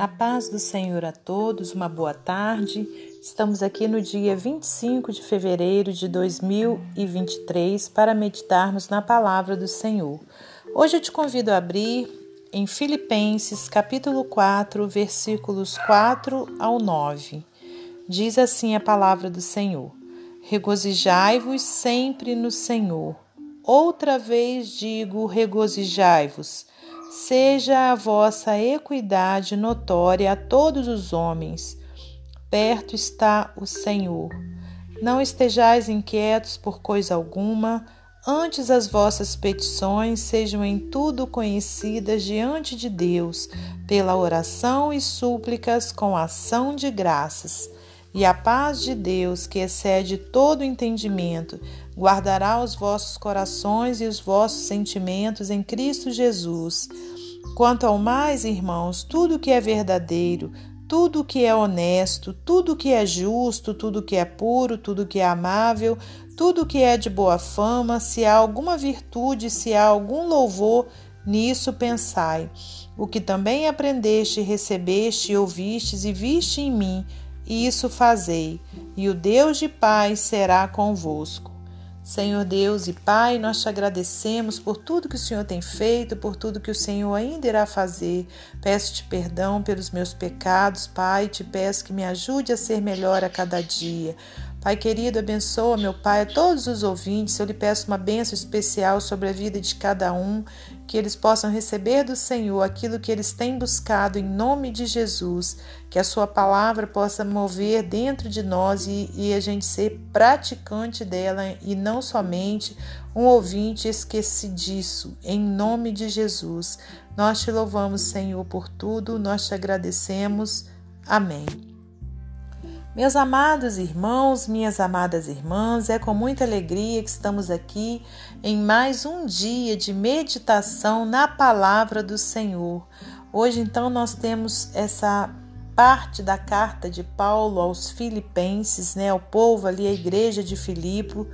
A paz do Senhor a todos, uma boa tarde. Estamos aqui no dia 25 de fevereiro de 2023 para meditarmos na palavra do Senhor. Hoje eu te convido a abrir em Filipenses, capítulo 4, versículos 4 ao 9. Diz assim a palavra do Senhor: Regozijai-vos sempre no Senhor. Outra vez digo: regozijai-vos. Seja a vossa equidade notória a todos os homens. Perto está o Senhor. Não estejais inquietos por coisa alguma, antes as vossas petições sejam em tudo conhecidas diante de Deus, pela oração e súplicas com ação de graças. E a paz de Deus, que excede todo entendimento, guardará os vossos corações e os vossos sentimentos em Cristo Jesus. Quanto ao mais, irmãos, tudo que é verdadeiro, tudo que é honesto, tudo que é justo, tudo que é puro, tudo que é amável, tudo que é de boa fama, se há alguma virtude, se há algum louvor, nisso pensai. O que também aprendeste, recebeste, ouvistes e viste em mim, isso fazei, e o Deus de paz será convosco. Senhor Deus e Pai, nós te agradecemos por tudo que o Senhor tem feito, por tudo que o Senhor ainda irá fazer. Peço-te perdão pelos meus pecados, Pai, te peço que me ajude a ser melhor a cada dia. Pai querido, abençoa, meu Pai, a todos os ouvintes. Eu lhe peço uma bênção especial sobre a vida de cada um, que eles possam receber do Senhor aquilo que eles têm buscado em nome de Jesus. Que a Sua palavra possa mover dentro de nós e, e a gente ser praticante dela e não somente um ouvinte esquecidiço. Em nome de Jesus. Nós te louvamos, Senhor, por tudo, nós te agradecemos. Amém. Meus amados irmãos, minhas amadas irmãs, é com muita alegria que estamos aqui em mais um dia de meditação na palavra do Senhor. Hoje, então, nós temos essa parte da carta de Paulo aos Filipenses, né, ao povo ali, a igreja de Filipo,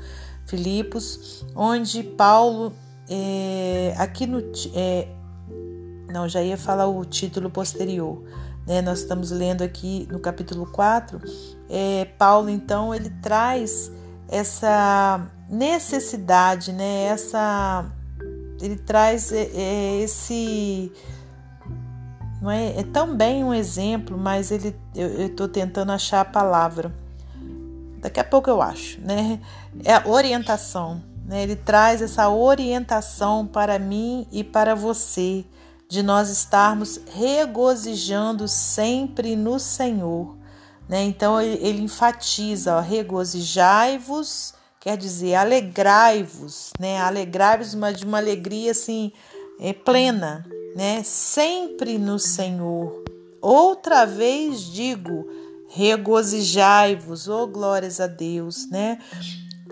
Filipos, onde Paulo, é, aqui no. É, não, já ia falar o título posterior né? Nós estamos lendo aqui no capítulo 4, é, Paulo então ele traz essa necessidade, né? Essa ele traz é, é, esse não é, é também um exemplo, mas ele eu estou tentando achar a palavra. Daqui a pouco eu acho, né? É a orientação, né? Ele traz essa orientação para mim e para você de nós estarmos regozijando sempre no Senhor. Né? Então ele, enfatiza: regozijai-vos, quer dizer, alegrai-vos, né? alegrai-vos de uma alegria assim é, plena, né? sempre no Senhor. Outra vez digo: regozijai-vos, oh glórias a Deus, né?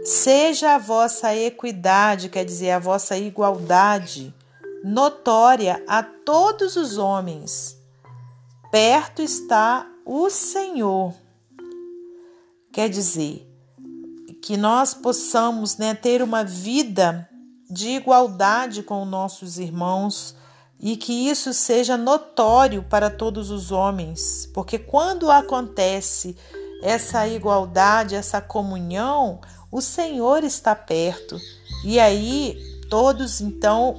Seja a vossa equidade, quer dizer, a vossa igualdade, notória a todos os homens. Perto está o Senhor. Quer dizer, que nós possamos né, ter uma vida de igualdade com nossos irmãos e que isso seja notório para todos os homens, porque quando acontece essa igualdade, essa comunhão, o Senhor está perto. E aí todos então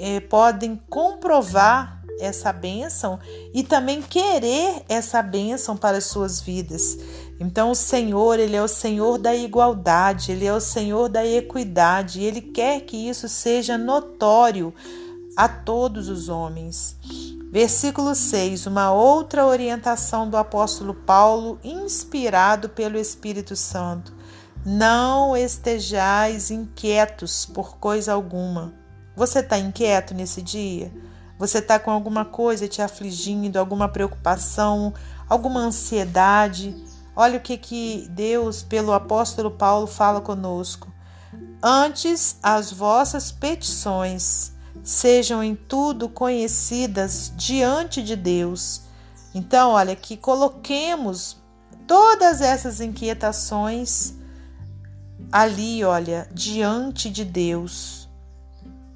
eh, podem comprovar essa bênção e também querer essa bênção para as suas vidas. Então, o Senhor, Ele é o Senhor da igualdade, Ele é o Senhor da equidade, e Ele quer que isso seja notório a todos os homens. Versículo 6, uma outra orientação do apóstolo Paulo, inspirado pelo Espírito Santo. Não estejais inquietos por coisa alguma você está inquieto nesse dia? Você está com alguma coisa te afligindo, alguma preocupação, alguma ansiedade? Olha o que, que Deus, pelo apóstolo Paulo, fala conosco. Antes as vossas petições sejam em tudo conhecidas diante de Deus. Então, olha, que coloquemos todas essas inquietações ali, olha, diante de Deus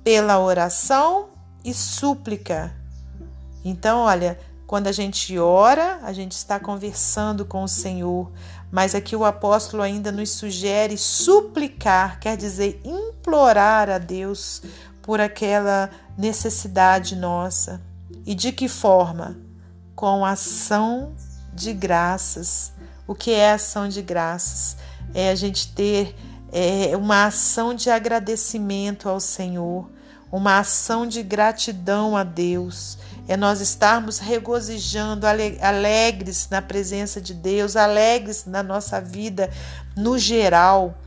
pela oração e súplica. Então, olha, quando a gente ora, a gente está conversando com o Senhor, mas aqui o apóstolo ainda nos sugere suplicar, quer dizer, implorar a Deus por aquela necessidade nossa. E de que forma? Com ação de graças. O que é ação de graças? É a gente ter é, uma ação de agradecimento ao Senhor, uma ação de gratidão a Deus é nós estarmos regozijando, alegres na presença de Deus, alegres na nossa vida no geral.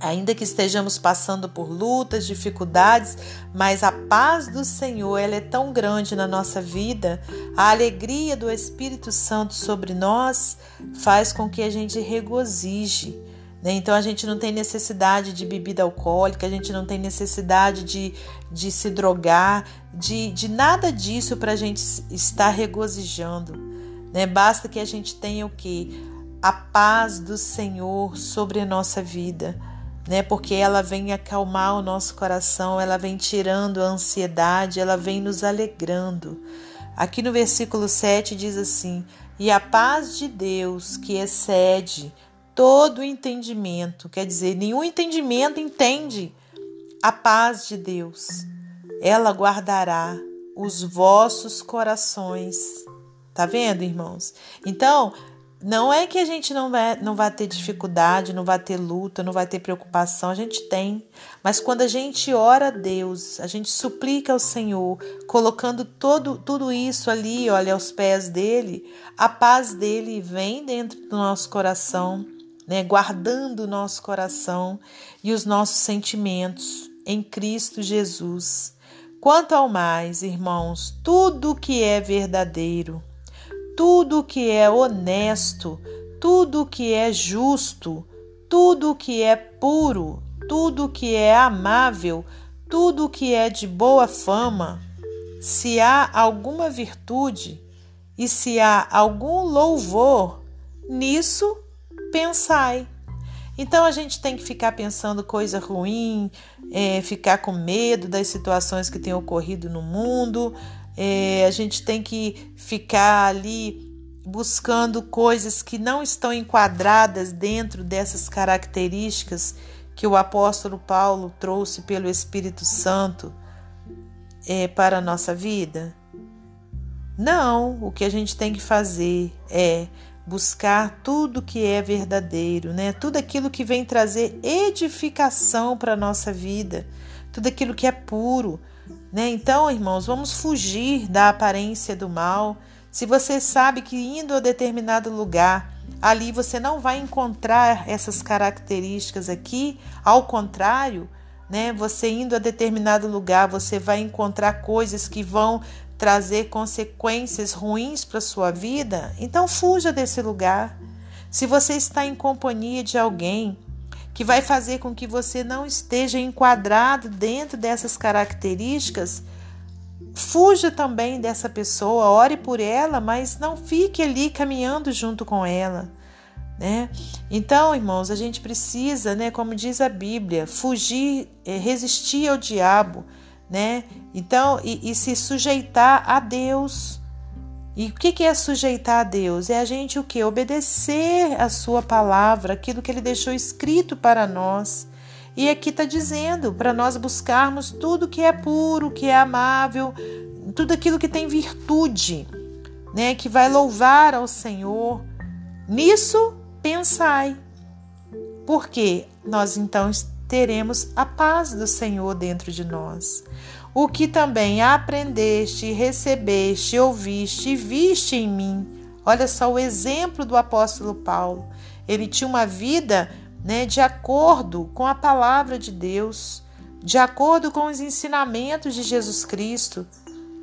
Ainda que estejamos passando por lutas, dificuldades, mas a paz do Senhor ela é tão grande na nossa vida, a alegria do Espírito Santo sobre nós faz com que a gente regozije. Né? Então a gente não tem necessidade de bebida alcoólica, a gente não tem necessidade de, de se drogar, de, de nada disso para a gente estar regozijando. Né? Basta que a gente tenha o que? A paz do Senhor sobre a nossa vida. Né? Porque ela vem acalmar o nosso coração, ela vem tirando a ansiedade, ela vem nos alegrando. Aqui no versículo 7 diz assim: E a paz de Deus, que excede todo entendimento, quer dizer, nenhum entendimento entende a paz de Deus. Ela guardará os vossos corações. Tá vendo, irmãos? Então, não é que a gente não vai, não vai ter dificuldade, não vai ter luta, não vai ter preocupação, a gente tem. Mas quando a gente ora a Deus, a gente suplica ao Senhor, colocando todo, tudo isso ali, olha, aos pés dele, a paz dele vem dentro do nosso coração né, guardando o nosso coração e os nossos sentimentos em Cristo Jesus. Quanto ao mais, irmãos, tudo que é verdadeiro, tudo que é honesto, tudo que é justo, tudo que é puro, tudo que é amável, tudo que é de boa fama, se há alguma virtude e se há algum louvor, nisso pensai. Então a gente tem que ficar pensando coisa ruim, é, ficar com medo das situações que têm ocorrido no mundo, é, a gente tem que ficar ali buscando coisas que não estão enquadradas dentro dessas características que o apóstolo Paulo trouxe pelo Espírito Santo é, para a nossa vida? Não, o que a gente tem que fazer é buscar tudo que é verdadeiro, né? Tudo aquilo que vem trazer edificação para a nossa vida, tudo aquilo que é puro, né? Então, irmãos, vamos fugir da aparência do mal. Se você sabe que indo a determinado lugar, ali você não vai encontrar essas características aqui, ao contrário, né? Você indo a determinado lugar, você vai encontrar coisas que vão trazer consequências ruins para sua vida, então fuja desse lugar. Se você está em companhia de alguém que vai fazer com que você não esteja enquadrado dentro dessas características, fuja também dessa pessoa, ore por ela, mas não fique ali caminhando junto com ela. Né? Então, irmãos, a gente precisa, né, como diz a Bíblia, fugir, eh, resistir ao diabo, né? Então, e, e se sujeitar a Deus. E o que é sujeitar a Deus? É a gente o que? Obedecer a sua palavra, aquilo que ele deixou escrito para nós. E aqui está dizendo para nós buscarmos tudo que é puro, que é amável, tudo aquilo que tem virtude, né? Que vai louvar ao Senhor. Nisso pensai. Porque nós então teremos a paz do Senhor dentro de nós. O que também aprendeste, recebeste, ouviste e viste em mim. Olha só o exemplo do apóstolo Paulo. Ele tinha uma vida né, de acordo com a palavra de Deus, de acordo com os ensinamentos de Jesus Cristo.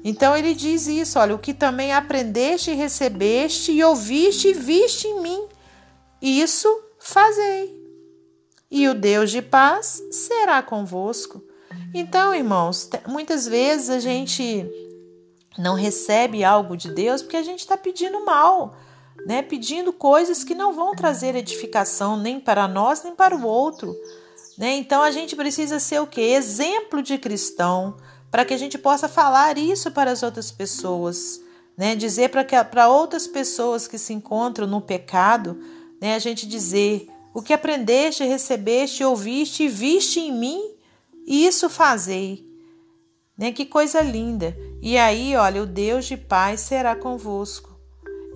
Então ele diz isso: olha, o que também aprendeste, recebeste e ouviste e viste em mim, isso fazei e o Deus de paz será convosco. Então, irmãos, muitas vezes a gente não recebe algo de Deus porque a gente está pedindo mal, né? Pedindo coisas que não vão trazer edificação nem para nós nem para o outro, né? Então a gente precisa ser o que? Exemplo de cristão, para que a gente possa falar isso para as outras pessoas, né? Dizer para outras pessoas que se encontram no pecado, né? A gente dizer o que aprendeste, recebeste, ouviste e viste em mim, isso fazei. Né? Que coisa linda. E aí, olha, o Deus de paz será convosco.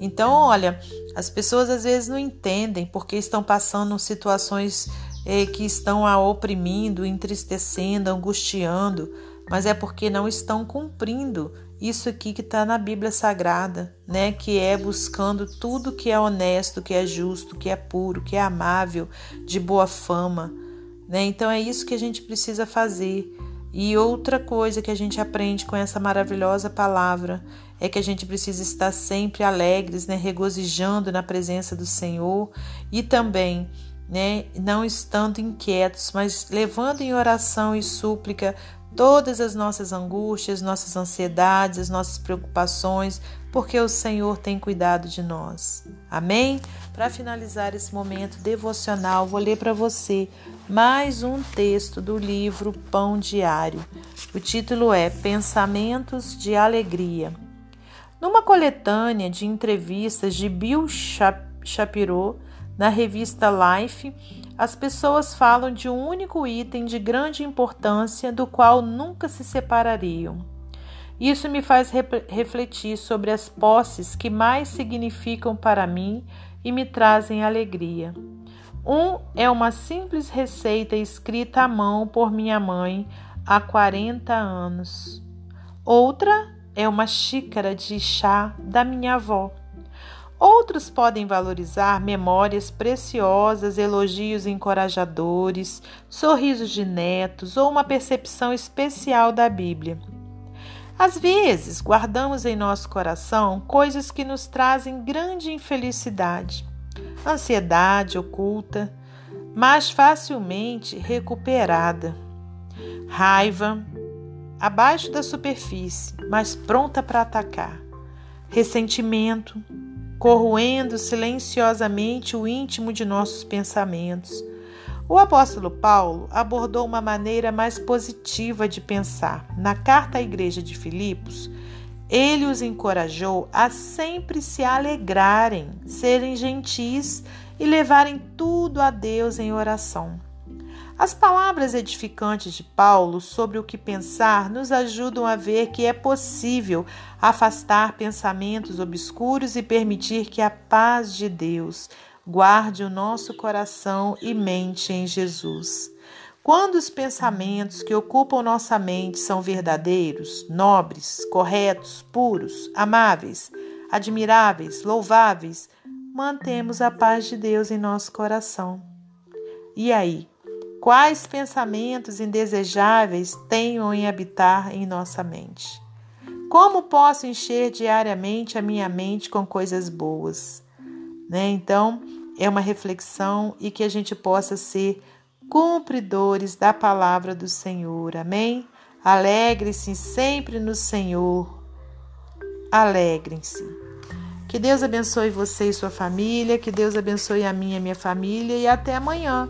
Então, olha, as pessoas às vezes não entendem porque estão passando situações eh, que estão a oprimindo, entristecendo, angustiando, mas é porque não estão cumprindo isso aqui que está na Bíblia Sagrada, né? Que é buscando tudo que é honesto, que é justo, que é puro, que é amável, de boa fama, né? Então é isso que a gente precisa fazer. E outra coisa que a gente aprende com essa maravilhosa palavra é que a gente precisa estar sempre alegres, né, regozijando na presença do Senhor e também, né, não estando inquietos, mas levando em oração e súplica todas as nossas angústias, nossas ansiedades, as nossas preocupações, porque o Senhor tem cuidado de nós. Amém? Para finalizar esse momento devocional, vou ler para você mais um texto do livro Pão Diário. O título é Pensamentos de Alegria. Numa coletânea de entrevistas de Bill Shapiro na revista Life, as pessoas falam de um único item de grande importância do qual nunca se separariam. Isso me faz refletir sobre as posses que mais significam para mim e me trazem alegria. Um é uma simples receita escrita à mão por minha mãe há 40 anos. Outra é uma xícara de chá da minha avó. Outros podem valorizar memórias preciosas, elogios encorajadores, sorrisos de netos ou uma percepção especial da Bíblia. Às vezes, guardamos em nosso coração coisas que nos trazem grande infelicidade, ansiedade oculta, mas facilmente recuperada, raiva, abaixo da superfície, mas pronta para atacar, ressentimento, corroendo silenciosamente o íntimo de nossos pensamentos. O apóstolo Paulo abordou uma maneira mais positiva de pensar. Na carta à igreja de Filipos, ele os encorajou a sempre se alegrarem, serem gentis e levarem tudo a Deus em oração. As palavras edificantes de Paulo sobre o que pensar nos ajudam a ver que é possível afastar pensamentos obscuros e permitir que a paz de Deus guarde o nosso coração e mente em Jesus. Quando os pensamentos que ocupam nossa mente são verdadeiros, nobres, corretos, puros, amáveis, admiráveis, louváveis, mantemos a paz de Deus em nosso coração. E aí, Quais pensamentos indesejáveis tenham em habitar em nossa mente? Como posso encher diariamente a minha mente com coisas boas? Né? Então, é uma reflexão e que a gente possa ser cumpridores da palavra do Senhor. Amém? Alegre-se sempre no Senhor. Alegrem-se. Que Deus abençoe você e sua família, que Deus abençoe a minha e minha família e até amanhã